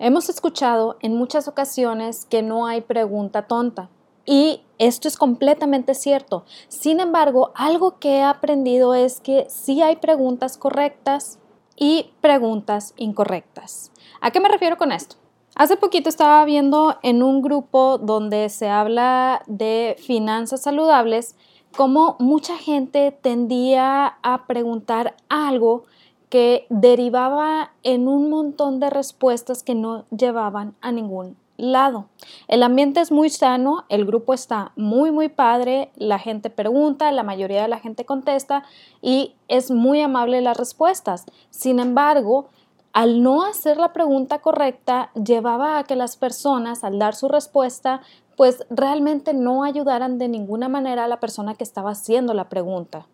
Hemos escuchado en muchas ocasiones que no hay pregunta tonta. Y esto es completamente cierto. Sin embargo, algo que he aprendido es que sí hay preguntas correctas y preguntas incorrectas. ¿A qué me refiero con esto? Hace poquito estaba viendo en un grupo donde se habla de finanzas saludables cómo mucha gente tendía a preguntar algo que derivaba en un montón de respuestas que no llevaban a ningún lado. El ambiente es muy sano, el grupo está muy, muy padre, la gente pregunta, la mayoría de la gente contesta y es muy amable las respuestas. Sin embargo, al no hacer la pregunta correcta, llevaba a que las personas, al dar su respuesta, pues realmente no ayudaran de ninguna manera a la persona que estaba haciendo la pregunta.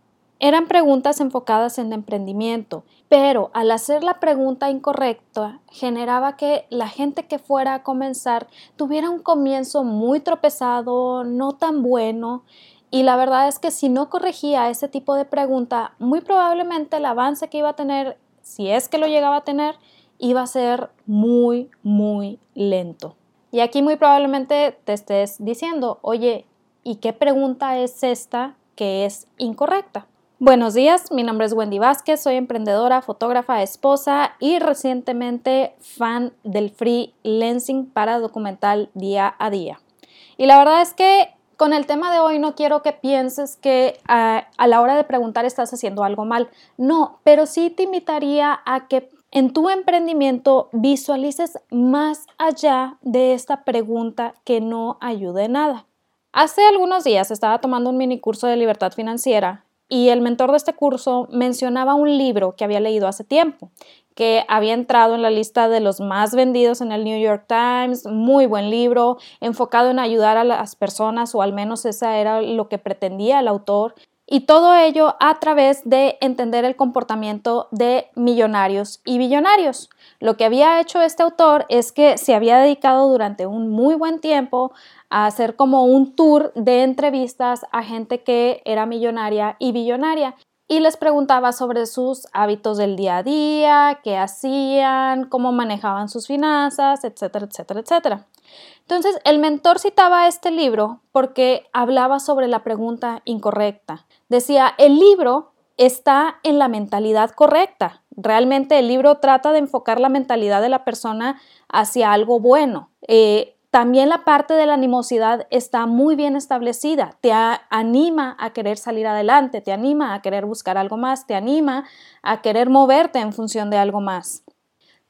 Eran preguntas enfocadas en emprendimiento, pero al hacer la pregunta incorrecta generaba que la gente que fuera a comenzar tuviera un comienzo muy tropezado, no tan bueno, y la verdad es que si no corregía ese tipo de pregunta, muy probablemente el avance que iba a tener, si es que lo llegaba a tener, iba a ser muy, muy lento. Y aquí muy probablemente te estés diciendo, oye, ¿y qué pregunta es esta que es incorrecta? Buenos días, mi nombre es Wendy Vázquez, soy emprendedora, fotógrafa, esposa y recientemente fan del freelancing para documental día a día. Y la verdad es que con el tema de hoy no quiero que pienses que ah, a la hora de preguntar estás haciendo algo mal. No, pero sí te invitaría a que en tu emprendimiento visualices más allá de esta pregunta que no ayude nada. Hace algunos días estaba tomando un mini curso de libertad financiera y el mentor de este curso mencionaba un libro que había leído hace tiempo, que había entrado en la lista de los más vendidos en el New York Times, muy buen libro, enfocado en ayudar a las personas, o al menos esa era lo que pretendía el autor, y todo ello a través de entender el comportamiento de millonarios y billonarios. Lo que había hecho este autor es que se había dedicado durante un muy buen tiempo a hacer como un tour de entrevistas a gente que era millonaria y billonaria y les preguntaba sobre sus hábitos del día a día, qué hacían, cómo manejaban sus finanzas, etcétera, etcétera, etcétera. Entonces, el mentor citaba este libro porque hablaba sobre la pregunta incorrecta. Decía, el libro está en la mentalidad correcta. Realmente el libro trata de enfocar la mentalidad de la persona hacia algo bueno. Eh, también la parte de la animosidad está muy bien establecida, te anima a querer salir adelante, te anima a querer buscar algo más, te anima a querer moverte en función de algo más.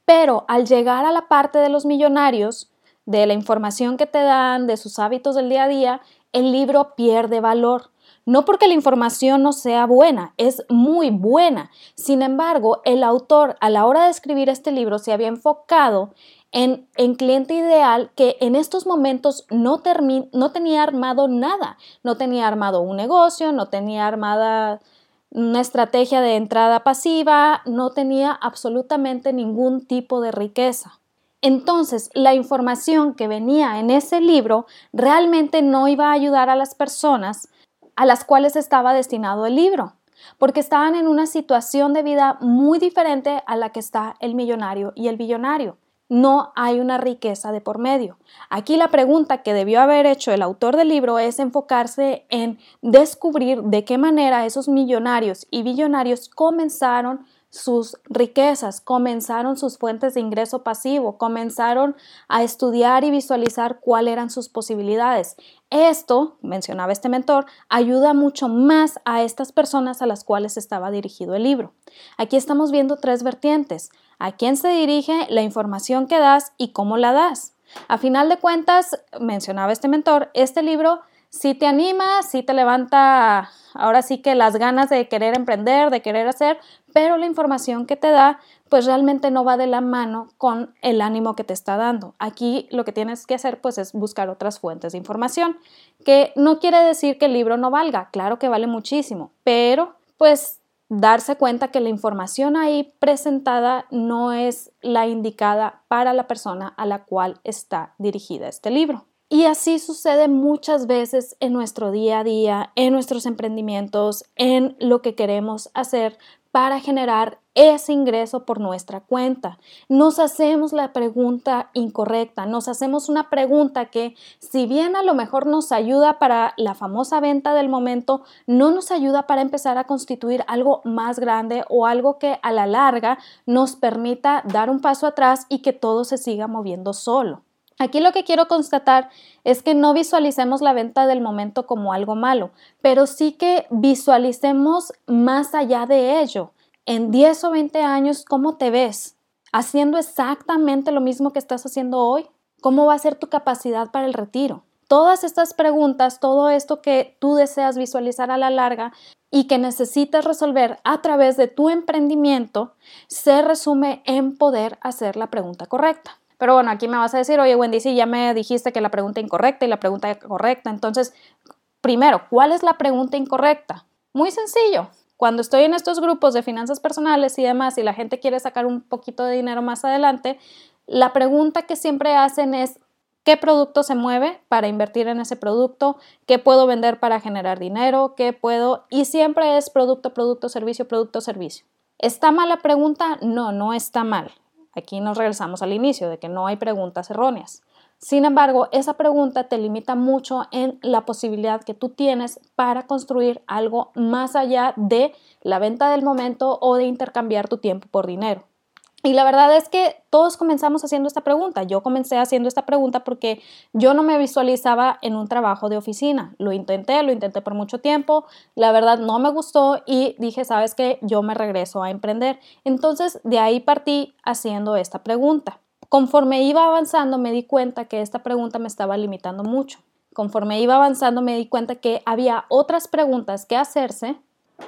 Pero al llegar a la parte de los millonarios, de la información que te dan, de sus hábitos del día a día, el libro pierde valor. No porque la información no sea buena, es muy buena. Sin embargo, el autor a la hora de escribir este libro se había enfocado en, cliente ideal que en estos momentos no, no tenía armado nada, no tenía armado un negocio, no tenía armada una estrategia de entrada pasiva, no tenía absolutamente ningún tipo de riqueza. Entonces, la información que venía en ese libro realmente no iba a ayudar a las personas a las cuales estaba destinado el libro, porque estaban en una situación de vida muy diferente a la que está el millonario y el billonario no hay una riqueza de por medio. Aquí la pregunta que debió haber hecho el autor del libro es enfocarse en descubrir de qué manera esos millonarios y billonarios comenzaron sus riquezas, comenzaron sus fuentes de ingreso pasivo, comenzaron a estudiar y visualizar cuáles eran sus posibilidades. Esto, mencionaba este mentor, ayuda mucho más a estas personas a las cuales estaba dirigido el libro. Aquí estamos viendo tres vertientes a quién se dirige, la información que das y cómo la das. A final de cuentas, mencionaba este mentor, este libro sí te anima, sí te levanta ahora sí que las ganas de querer emprender, de querer hacer, pero la información que te da pues realmente no va de la mano con el ánimo que te está dando. Aquí lo que tienes que hacer pues es buscar otras fuentes de información, que no quiere decir que el libro no valga, claro que vale muchísimo, pero pues darse cuenta que la información ahí presentada no es la indicada para la persona a la cual está dirigida este libro. Y así sucede muchas veces en nuestro día a día, en nuestros emprendimientos, en lo que queremos hacer, para generar ese ingreso por nuestra cuenta. Nos hacemos la pregunta incorrecta, nos hacemos una pregunta que si bien a lo mejor nos ayuda para la famosa venta del momento, no nos ayuda para empezar a constituir algo más grande o algo que a la larga nos permita dar un paso atrás y que todo se siga moviendo solo. Aquí lo que quiero constatar es que no visualicemos la venta del momento como algo malo, pero sí que visualicemos más allá de ello. En 10 o 20 años, ¿cómo te ves? ¿Haciendo exactamente lo mismo que estás haciendo hoy? ¿Cómo va a ser tu capacidad para el retiro? Todas estas preguntas, todo esto que tú deseas visualizar a la larga y que necesitas resolver a través de tu emprendimiento, se resume en poder hacer la pregunta correcta. Pero bueno, aquí me vas a decir, oye Wendy, sí, ya me dijiste que la pregunta incorrecta y la pregunta correcta. Entonces, primero, ¿cuál es la pregunta incorrecta? Muy sencillo. Cuando estoy en estos grupos de finanzas personales y demás y la gente quiere sacar un poquito de dinero más adelante, la pregunta que siempre hacen es, ¿qué producto se mueve para invertir en ese producto? ¿Qué puedo vender para generar dinero? ¿Qué puedo? Y siempre es producto, producto, servicio, producto, servicio. ¿Está mal la pregunta? No, no está mal. Aquí nos regresamos al inicio de que no hay preguntas erróneas. Sin embargo, esa pregunta te limita mucho en la posibilidad que tú tienes para construir algo más allá de la venta del momento o de intercambiar tu tiempo por dinero. Y la verdad es que todos comenzamos haciendo esta pregunta. Yo comencé haciendo esta pregunta porque yo no me visualizaba en un trabajo de oficina. Lo intenté, lo intenté por mucho tiempo. La verdad no me gustó y dije, sabes qué, yo me regreso a emprender. Entonces de ahí partí haciendo esta pregunta. Conforme iba avanzando me di cuenta que esta pregunta me estaba limitando mucho. Conforme iba avanzando me di cuenta que había otras preguntas que hacerse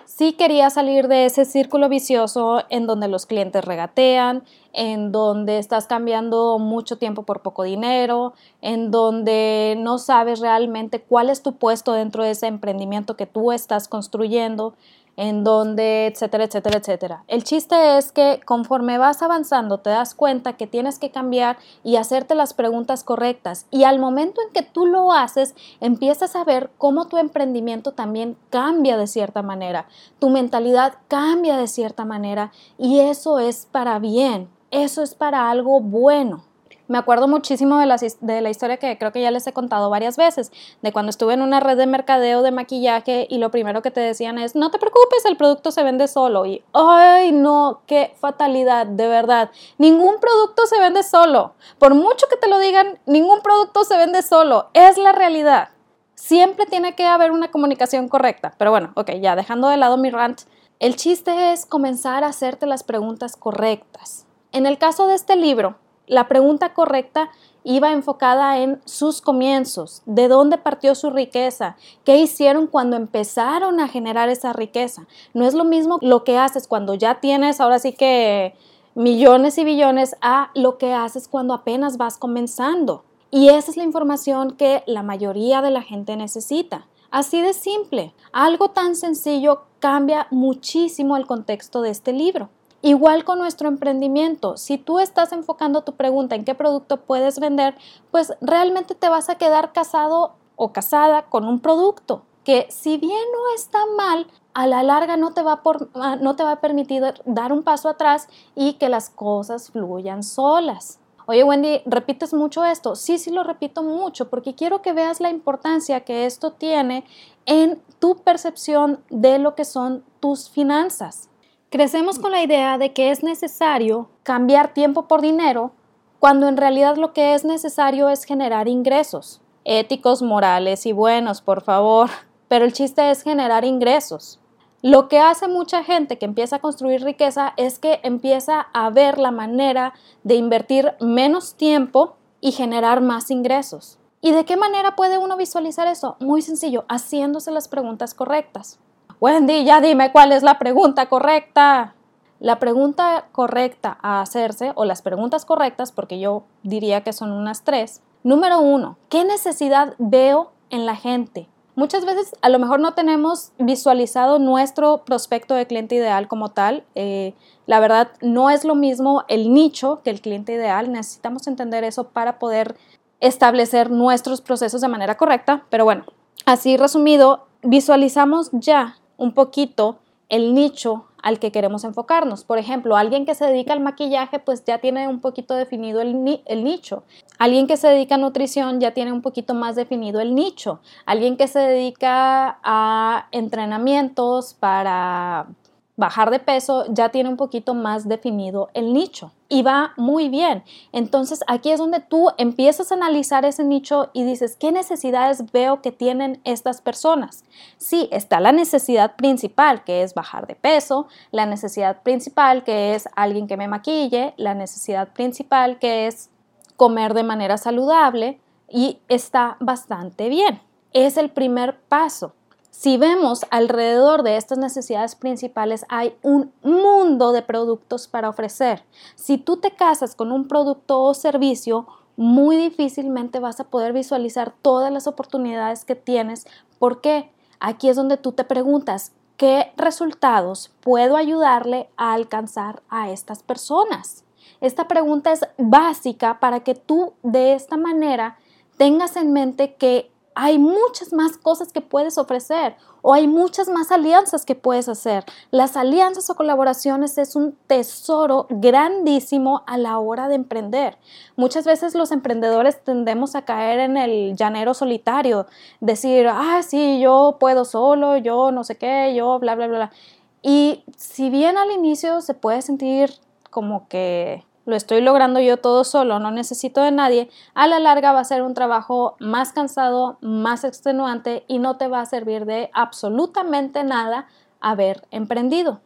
Sí quería salir de ese círculo vicioso en donde los clientes regatean, en donde estás cambiando mucho tiempo por poco dinero, en donde no sabes realmente cuál es tu puesto dentro de ese emprendimiento que tú estás construyendo, en donde, etcétera, etcétera, etcétera. El chiste es que conforme vas avanzando te das cuenta que tienes que cambiar y hacerte las preguntas correctas y al momento en que tú lo haces empiezas a ver cómo tu emprendimiento también cambia de cierta manera, tu mentalidad cambia de cierta manera y eso es para bien, eso es para algo bueno. Me acuerdo muchísimo de la, historia que creo que ya les he contado varias veces, de cuando estuve en una red de mercadeo de maquillaje y lo primero que te decían es, no te preocupes, el producto se vende solo. Y, ay, no, qué fatalidad, de verdad. Ningún producto se vende solo. Por mucho que te lo digan, ningún producto se vende solo. Es la realidad. Siempre tiene que haber una comunicación correcta. Pero bueno, ok, ya dejando de lado mi rant, el chiste es comenzar a hacerte las preguntas correctas. En el caso de este libro, la pregunta correcta iba enfocada en sus comienzos, de dónde partió su riqueza, qué hicieron cuando empezaron a generar esa riqueza. No es lo mismo lo que haces cuando ya tienes ahora sí que millones y billones a lo que haces cuando apenas vas comenzando. Y esa es la información que la mayoría de la gente necesita. Así de simple. Algo tan sencillo cambia muchísimo el contexto de este libro. Igual con nuestro emprendimiento, si tú estás enfocando tu pregunta en qué producto puedes vender, pues realmente te vas a quedar casado o casada con un producto que si bien no está mal, a la larga no te va, por, ah, no te va a permitir dar un paso atrás y que las cosas fluyan solas. Oye Wendy, ¿repites mucho esto? Sí, sí lo repito mucho porque quiero que veas la importancia que esto tiene en tu percepción de lo que son tus finanzas. Crecemos con la idea de que es necesario cambiar tiempo por dinero cuando en realidad lo que es necesario es generar ingresos, éticos, morales y buenos, por favor, pero el chiste es generar ingresos. Lo que hace mucha gente que empieza a construir riqueza es que empieza a ver la manera de invertir menos tiempo y generar más ingresos. ¿Y de qué manera puede uno visualizar eso? Muy sencillo, haciéndose las preguntas correctas. Wendy, ya dime cuál es la pregunta correcta. La pregunta correcta a hacerse, o las preguntas correctas, porque yo diría que son unas tres. Número uno, ¿qué necesidad veo en la gente? Muchas veces a lo mejor no tenemos visualizado nuestro prospecto de cliente ideal como tal. Eh, la verdad, no es lo mismo el nicho que el cliente ideal. Necesitamos entender eso para poder establecer nuestros procesos de manera correcta. Pero bueno, así resumido, visualizamos ya un poquito el nicho al que queremos enfocarnos. Por ejemplo, alguien que se dedica al maquillaje, pues ya tiene un poquito definido el, el, nicho. Alguien que se dedica a nutrición ya tiene un poquito más definido el nicho. Alguien que se dedica a entrenamientos para bajar de peso ya tiene un poquito más definido el nicho y va muy bien. Entonces aquí es donde tú empiezas a analizar ese nicho y dices, ¿qué necesidades veo que tienen estas personas? Sí, está la necesidad principal que es bajar de peso, la necesidad principal que es alguien que me maquille, la necesidad principal que es comer de manera saludable y está bastante bien. Es el primer paso. Si vemos alrededor de estas necesidades principales, hay un mundo de productos para ofrecer. Si tú te casas con un producto o servicio, muy difícilmente vas a poder visualizar todas las oportunidades que tienes. ¿Por qué? Aquí es donde tú te preguntas, ¿qué resultados puedo ayudarle a alcanzar a estas personas? Esta pregunta es básica para que tú de esta manera tengas en mente que hay muchas más cosas que puedes ofrecer o hay muchas más alianzas que puedes hacer. Las alianzas o colaboraciones es un tesoro grandísimo a la hora de emprender. Muchas veces los emprendedores tendemos a caer en el llanero solitario, decir, ah, sí, yo puedo solo, yo no sé qué, yo bla, bla, bla. Y si bien al inicio se puede sentir como que lo estoy logrando yo todo solo, no necesito de nadie, a la larga va a ser un trabajo más cansado, más extenuante y no te va a servir de absolutamente nada haber emprendido.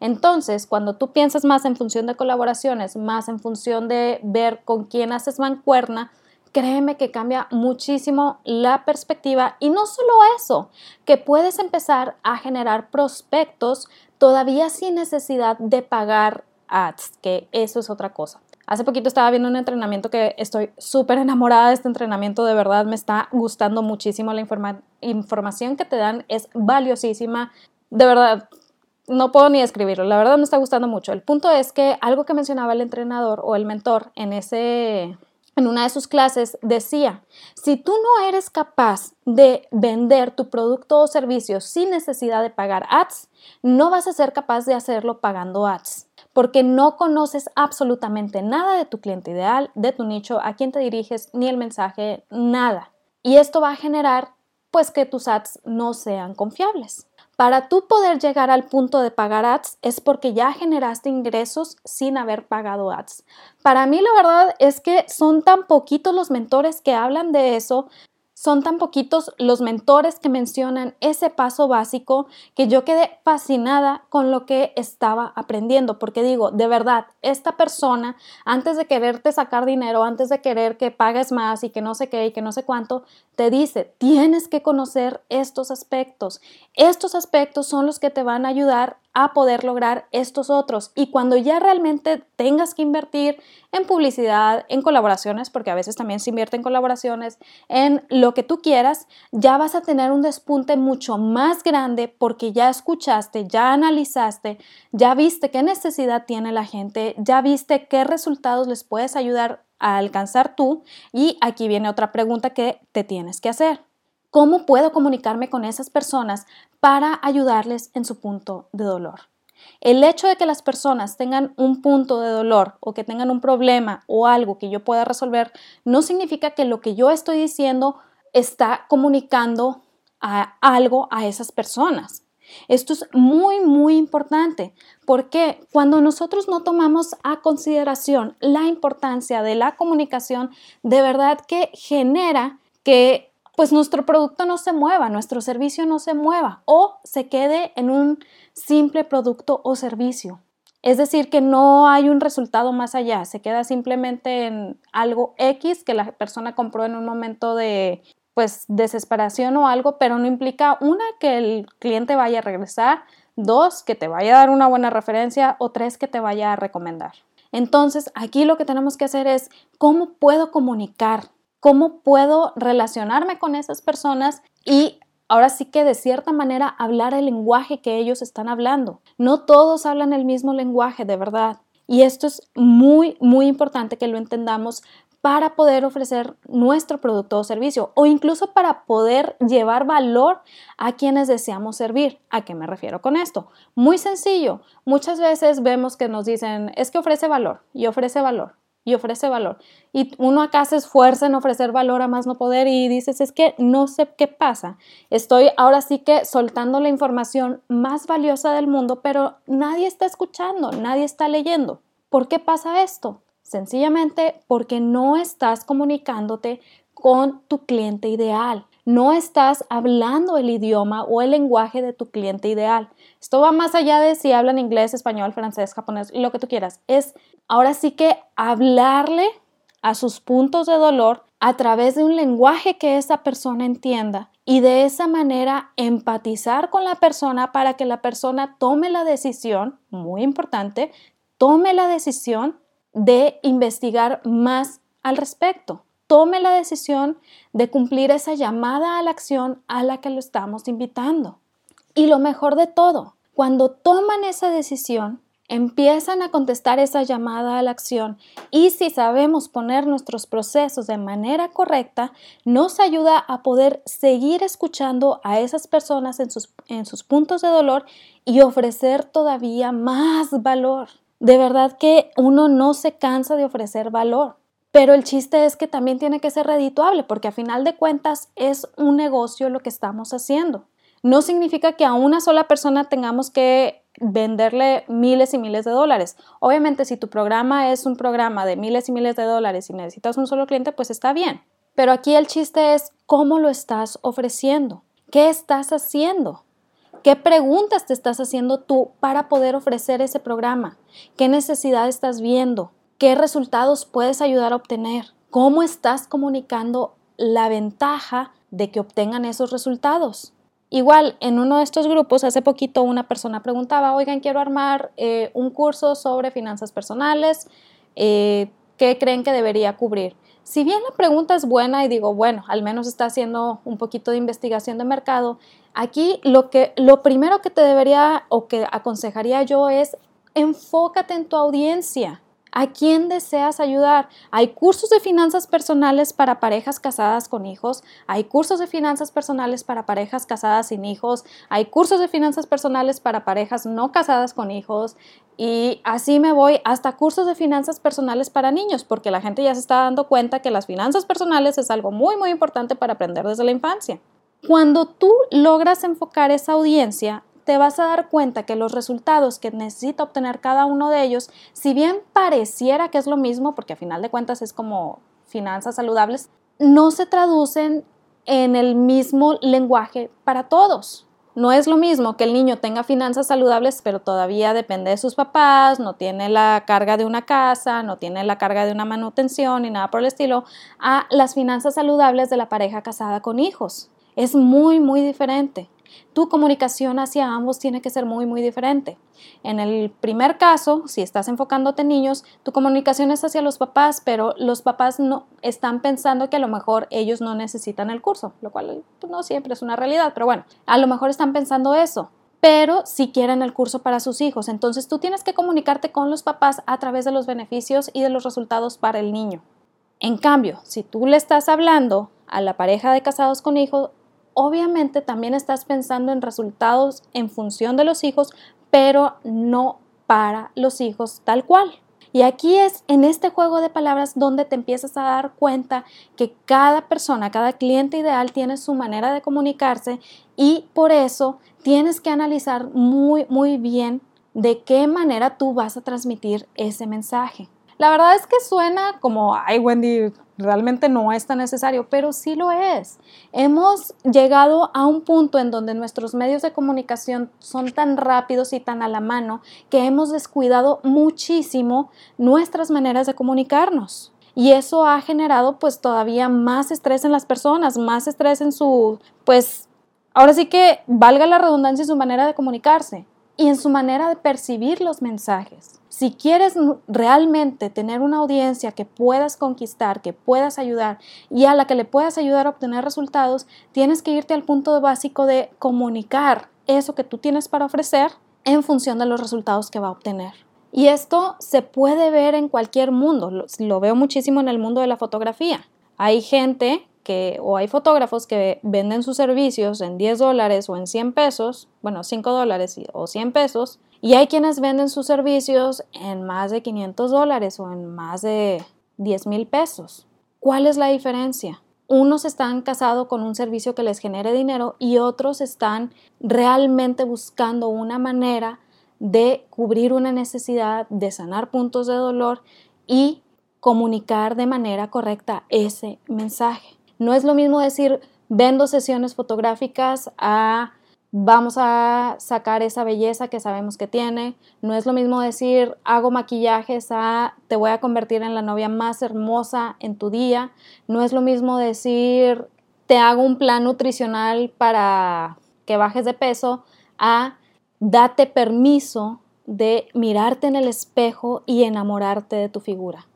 Entonces, cuando tú piensas más en función de colaboraciones, más en función de ver con quién haces mancuerna, créeme que cambia muchísimo la perspectiva y no solo eso, que puedes empezar a generar prospectos todavía sin necesidad de pagar ads, que eso es otra cosa. Hace poquito estaba viendo un entrenamiento que estoy súper enamorada de este entrenamiento, de verdad me está gustando muchísimo la información que te dan, es valiosísima, de verdad. No puedo ni escribirlo, la verdad me está gustando mucho. El punto es que algo que mencionaba el entrenador o el mentor en ese en una de sus clases decía, si tú no eres capaz de vender tu producto o servicio sin necesidad de pagar ads, no vas a ser capaz de hacerlo pagando ads porque no conoces absolutamente nada de tu cliente ideal, de tu nicho, a quién te diriges, ni el mensaje, nada. Y esto va a generar pues que tus ads no sean confiables. Para tú poder llegar al punto de pagar ads es porque ya generaste ingresos sin haber pagado ads. Para mí la verdad es que son tan poquitos los mentores que hablan de eso, son tan poquitos los mentores que mencionan ese paso básico que yo quedé fascinada con lo que estaba aprendiendo, porque digo, de verdad, esta persona, antes de quererte sacar dinero, antes de querer que pagues más y que no sé qué y que no sé cuánto, te dice, tienes que conocer estos aspectos. Estos aspectos son los que te van a ayudar a poder lograr estos otros. Y cuando ya realmente tengas que invertir en publicidad, en colaboraciones, porque a veces también se invierte en colaboraciones, en lo que tú quieras, ya vas a tener un despunte mucho más grande porque ya escuchaste, ya analizaste, ya viste qué necesidad tiene la gente, ya viste qué resultados les puedes ayudar a alcanzar tú. Y aquí viene otra pregunta que te tienes que hacer. ¿Cómo puedo comunicarme con esas personas para ayudarles en su punto de dolor? El hecho de que las personas tengan un punto de dolor o que tengan un problema o algo que yo pueda resolver no significa que lo que yo estoy diciendo está comunicando a algo a esas personas. Esto es muy, muy importante porque cuando nosotros no tomamos a consideración la importancia de la comunicación, de verdad que genera que pues nuestro producto no se mueva, nuestro servicio no se mueva o se quede en un simple producto o servicio. Es decir, que no hay un resultado más allá, se queda simplemente en algo X que la persona compró en un momento de pues desesperación o algo, pero no implica una que el cliente vaya a regresar, dos que te vaya a dar una buena referencia o tres que te vaya a recomendar. Entonces, aquí lo que tenemos que hacer es cómo puedo comunicar cómo puedo relacionarme con esas personas y ahora sí que de cierta manera hablar el lenguaje que ellos están hablando. No todos hablan el mismo lenguaje, de verdad. Y esto es muy, muy importante que lo entendamos para poder ofrecer nuestro producto o servicio o incluso para poder llevar valor a quienes deseamos servir. ¿A qué me refiero con esto? Muy sencillo. Muchas veces vemos que nos dicen, es que ofrece valor y ofrece valor y ofrece valor. Y uno acá se esfuerza en ofrecer valor a más no poder y dices, es que no sé qué pasa. Estoy ahora sí que soltando la información más valiosa del mundo, pero nadie está escuchando, nadie está leyendo. ¿Por qué pasa esto? Sencillamente porque no estás comunicándote con tu cliente ideal. No estás hablando el idioma o el lenguaje de tu cliente ideal. Esto va más allá de si hablan inglés, español, francés, japonés, lo que tú quieras. Es ahora sí que hablarle a sus puntos de dolor a través de un lenguaje que esa persona entienda y de esa manera empatizar con la persona para que la persona tome la decisión, muy importante, tome la decisión de investigar más al respecto. Tome la decisión de cumplir esa llamada a la acción a la que lo estamos invitando. Y lo mejor de todo, cuando toman esa decisión, empiezan a contestar esa llamada a la acción y si sabemos poner nuestros procesos de manera correcta, nos ayuda a poder seguir escuchando a esas personas en sus, en sus puntos de dolor y ofrecer todavía más valor. De verdad que uno no se cansa de ofrecer valor. Pero el chiste es que también tiene que ser redituable porque a final de cuentas es un negocio lo que estamos haciendo. No significa que a una sola persona tengamos que venderle miles y miles de dólares. Obviamente, si tu programa es un programa de miles y miles de dólares y necesitas un solo cliente, pues está bien. Pero aquí el chiste es cómo lo estás ofreciendo, qué estás haciendo, qué preguntas te estás haciendo tú para poder ofrecer ese programa, qué necesidad estás viendo, qué resultados puedes ayudar a obtener, cómo estás comunicando la ventaja de que obtengan esos resultados. Igual, en uno de estos grupos, hace poquito una persona preguntaba, oigan, quiero armar eh, un curso sobre finanzas personales, eh, ¿qué creen que debería cubrir? Si bien la pregunta es buena y digo, bueno, al menos está haciendo un poquito de investigación de mercado, aquí lo, que, lo primero que te debería o que aconsejaría yo es enfócate en tu audiencia. ¿A quién deseas ayudar? Hay cursos de finanzas personales para parejas casadas con hijos, hay cursos de finanzas personales para parejas casadas sin hijos, hay cursos de finanzas personales para parejas no casadas con hijos y así me voy hasta cursos de finanzas personales para niños, porque la gente ya se está dando cuenta que las finanzas personales es algo muy muy importante para aprender desde la infancia. Cuando tú logras enfocar esa audiencia, te vas a dar cuenta que los resultados que necesita obtener cada uno de ellos, si bien pareciera que es lo mismo, porque a final de cuentas es como finanzas saludables, no se traducen en el mismo lenguaje para todos. No es lo mismo que el niño tenga finanzas saludables, pero todavía depende de sus papás, no tiene la carga de una casa, no tiene la carga de una manutención ni nada por el estilo, a las finanzas saludables de la pareja casada con hijos. Es muy, muy diferente tu comunicación hacia ambos tiene que ser muy, muy diferente. En el primer caso, si estás enfocándote en niños, tu comunicación es hacia los papás, pero los papás no están pensando que a lo mejor ellos no necesitan el curso, lo cual pues, no siempre es una realidad, pero bueno, a lo mejor están pensando eso pero si quieren el curso para sus hijos. Entonces tú tienes que comunicarte con los papás a través de los beneficios y de los resultados para el niño. En cambio, si tú le estás hablando a la pareja de casados con hijos, obviamente también estás pensando en resultados en función de los hijos, pero no para los hijos tal cual. Y aquí es en este juego de palabras donde te empiezas a dar cuenta que cada persona, cada cliente ideal tiene su manera de comunicarse y por eso tienes que analizar muy, muy bien de qué manera tú vas a transmitir ese mensaje. La verdad es que suena como, ay Wendy, realmente no es tan necesario, pero sí lo es. Hemos llegado a un punto en donde nuestros medios de comunicación son tan rápidos y tan a la mano que hemos descuidado muchísimo nuestras maneras de comunicarnos. Y eso ha generado pues todavía más estrés en las personas, más estrés en su, pues, ahora sí que valga la redundancia su manera de comunicarse y en su manera de percibir los mensajes. Si quieres realmente tener una audiencia que puedas conquistar, que puedas ayudar y a la que le puedas ayudar a obtener resultados, tienes que irte al punto básico de comunicar eso que tú tienes para ofrecer en función de los resultados que va a obtener. Y esto se puede ver en cualquier mundo, lo, veo muchísimo en el mundo de la fotografía. Hay gente que, o hay fotógrafos que venden sus servicios en 10 dólares o en 100 pesos, bueno, 5 dólares o 100 pesos, y hay quienes venden sus servicios en más de 500 dólares o en más de 10 mil pesos. ¿Cuál es la diferencia? Unos están casados con un servicio que les genere dinero y otros están realmente buscando una manera de cubrir una necesidad, de sanar puntos de dolor y comunicar de manera correcta ese mensaje. No es lo mismo decir vendo sesiones fotográficas a vamos a sacar esa belleza que sabemos que tiene. No es lo mismo decir hago maquillajes a te voy a convertir en la novia más hermosa en tu día. No es lo mismo decir te hago un plan nutricional para que bajes de peso a date permiso de mirarte en el espejo y enamorarte de tu figura.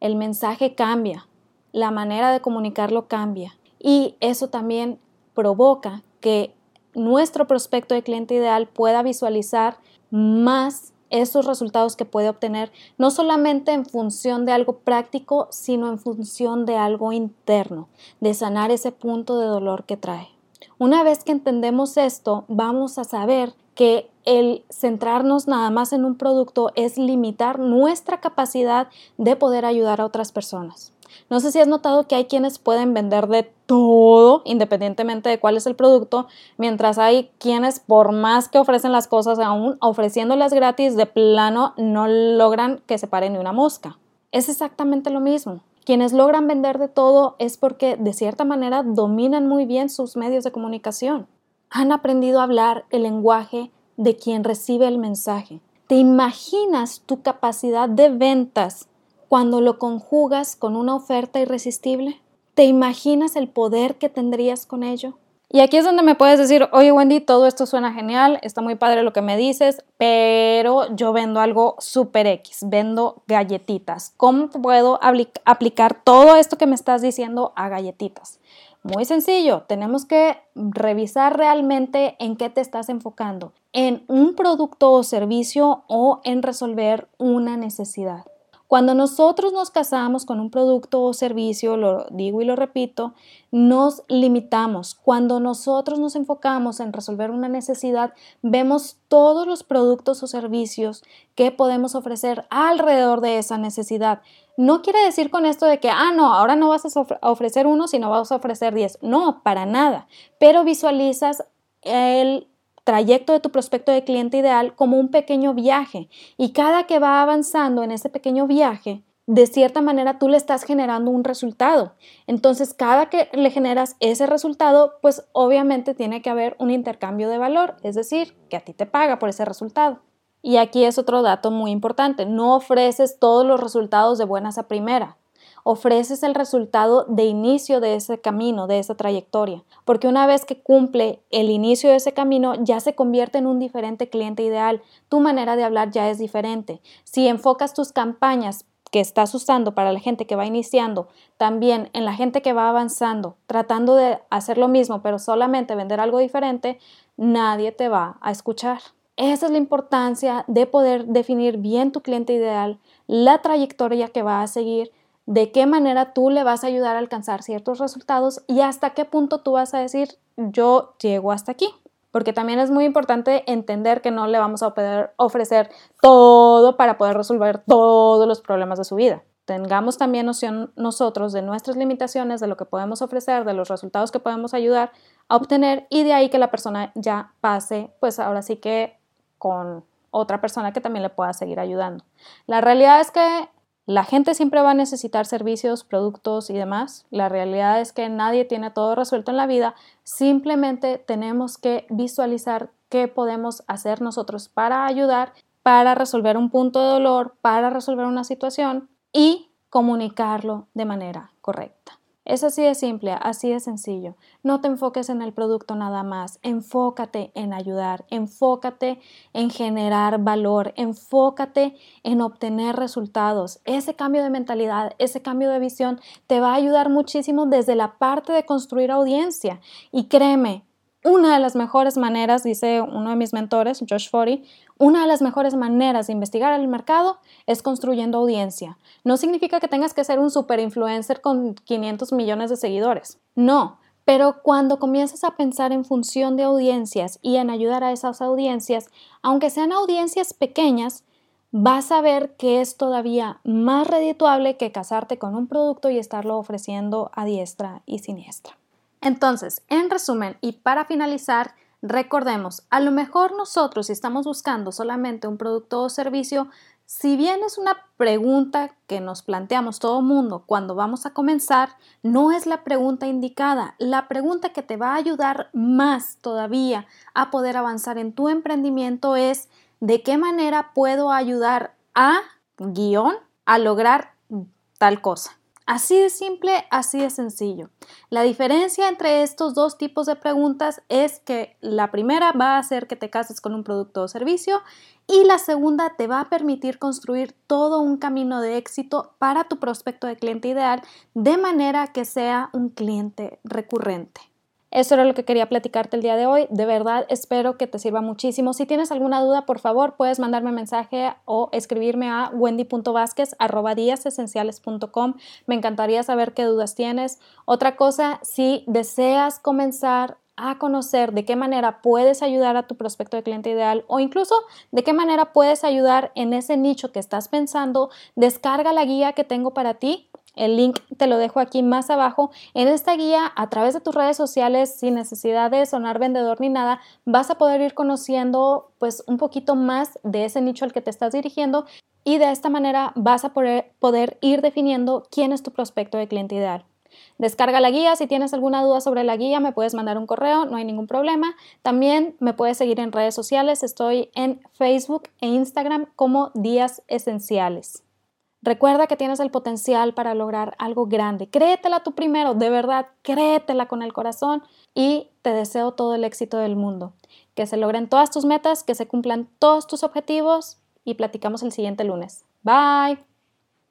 El mensaje cambia, la manera de comunicarlo cambia y eso también provoca que nuestro prospecto de cliente ideal pueda visualizar más esos resultados que puede obtener, no solamente en función de algo práctico, sino en función de algo interno, de sanar ese punto de dolor que trae. Una vez que entendemos esto, vamos a saber que el centrarnos nada más en un producto es limitar nuestra capacidad de poder ayudar a otras personas. No sé si has notado que hay quienes pueden vender de todo, independientemente de cuál es el producto, mientras hay quienes, por más que ofrecen las cosas aún, ofreciéndolas gratis, de plano no logran que se paren ni una mosca. Es exactamente lo mismo. Quienes logran vender de todo es porque de cierta manera dominan muy bien sus medios de comunicación han aprendido a hablar el lenguaje de quien recibe el mensaje. ¿Te imaginas tu capacidad de ventas cuando lo conjugas con una oferta irresistible? ¿Te imaginas el poder que tendrías con ello? Y aquí es donde me puedes decir, oye Wendy, todo esto suena genial, está muy padre lo que me dices, pero yo vendo algo super X, vendo galletitas. ¿Cómo puedo aplicar todo esto que me estás diciendo a galletitas? Muy sencillo, tenemos que revisar realmente en qué te estás enfocando, en un producto o servicio o en resolver una necesidad. Cuando nosotros nos casamos con un producto o servicio, lo digo y lo repito, nos limitamos. Cuando nosotros nos enfocamos en resolver una necesidad, vemos todos los productos o servicios que podemos ofrecer alrededor de esa necesidad. No quiere decir con esto de que, ah, no, ahora no vas a ofrecer uno, sino vas a ofrecer diez. No, para nada. Pero visualizas el trayecto de tu prospecto de cliente ideal como un pequeño viaje y cada que va avanzando en ese pequeño viaje, de cierta manera tú le estás generando un resultado. Entonces, cada que le generas ese resultado, pues obviamente tiene que haber un intercambio de valor, es decir, que a ti te paga por ese resultado. Y aquí es otro dato muy importante, no ofreces todos los resultados de buenas a primera ofreces el resultado de inicio de ese camino, de esa trayectoria, porque una vez que cumple el inicio de ese camino ya se convierte en un diferente cliente ideal, tu manera de hablar ya es diferente. Si enfocas tus campañas que estás usando para la gente que va iniciando, también en la gente que va avanzando, tratando de hacer lo mismo, pero solamente vender algo diferente, nadie te va a escuchar. Esa es la importancia de poder definir bien tu cliente ideal, la trayectoria que va a seguir de qué manera tú le vas a ayudar a alcanzar ciertos resultados y hasta qué punto tú vas a decir yo llego hasta aquí. Porque también es muy importante entender que no le vamos a poder ofrecer todo para poder resolver todos los problemas de su vida. Tengamos también noción nosotros de nuestras limitaciones, de lo que podemos ofrecer, de los resultados que podemos ayudar a obtener y de ahí que la persona ya pase, pues ahora sí que con otra persona que también le pueda seguir ayudando. La realidad es que la gente siempre va a necesitar servicios, productos y demás. La realidad es que nadie tiene todo resuelto en la vida. Simplemente tenemos que visualizar qué podemos hacer nosotros para ayudar, para resolver un punto de dolor, para resolver una situación y comunicarlo de manera correcta. Es así de simple, así de sencillo. No te enfoques en el producto nada más, enfócate en ayudar, enfócate en generar valor, enfócate en obtener resultados. Ese cambio de mentalidad, ese cambio de visión te va a ayudar muchísimo desde la parte de construir audiencia. Y créeme, una de las mejores maneras, dice uno de mis mentores, Josh Forey, una de las mejores maneras de investigar el mercado es construyendo audiencia. No significa que tengas que ser un super influencer con 500 millones de seguidores. No, pero cuando comienzas a pensar en función de audiencias y en ayudar a esas audiencias, aunque sean audiencias pequeñas, vas a ver que es todavía más redituable que casarte con un producto y estarlo ofreciendo a diestra y siniestra. Entonces, en resumen y para finalizar, recordemos, a lo mejor nosotros si estamos buscando solamente un producto o servicio, si bien es una pregunta que nos planteamos todo mundo cuando vamos a comenzar, no es la pregunta indicada. La pregunta que te va a ayudar más todavía a poder avanzar en tu emprendimiento es de qué manera puedo ayudar a guion a lograr tal cosa. Así de simple, así de sencillo. La diferencia entre estos dos tipos de preguntas es que la primera va a hacer que te cases con un producto o servicio y la segunda te va a permitir construir todo un camino de éxito para tu prospecto de cliente ideal de manera que sea un cliente recurrente. Eso era lo que quería platicarte el día de hoy. De verdad, espero que te sirva muchísimo. Si tienes alguna duda, por favor, puedes mandarme mensaje o escribirme a wendy.vásquez.com. Me encantaría saber qué dudas tienes. Otra cosa, si deseas comenzar a conocer de qué manera puedes ayudar a tu prospecto de cliente ideal o incluso de qué manera puedes ayudar en ese nicho que estás pensando, descarga la guía que tengo para ti el link te lo dejo aquí más abajo. En esta guía, a través de tus redes sociales, sin necesidad de sonar vendedor ni nada, vas a poder ir conociendo pues un poquito más de ese nicho al que te estás dirigiendo y de esta manera vas a poder, poder ir definiendo quién es tu prospecto de cliente ideal. Descarga la guía, si tienes alguna duda sobre la guía me puedes mandar un correo, no hay ningún problema. También me puedes seguir en redes sociales, estoy en Facebook e Instagram como Días Esenciales. Recuerda que tienes el potencial para lograr algo grande. Créetela tú primero, de verdad, créetela con el corazón y te deseo todo el éxito del mundo. Que se logren todas tus metas, que se cumplan todos tus objetivos y platicamos el siguiente lunes. Bye.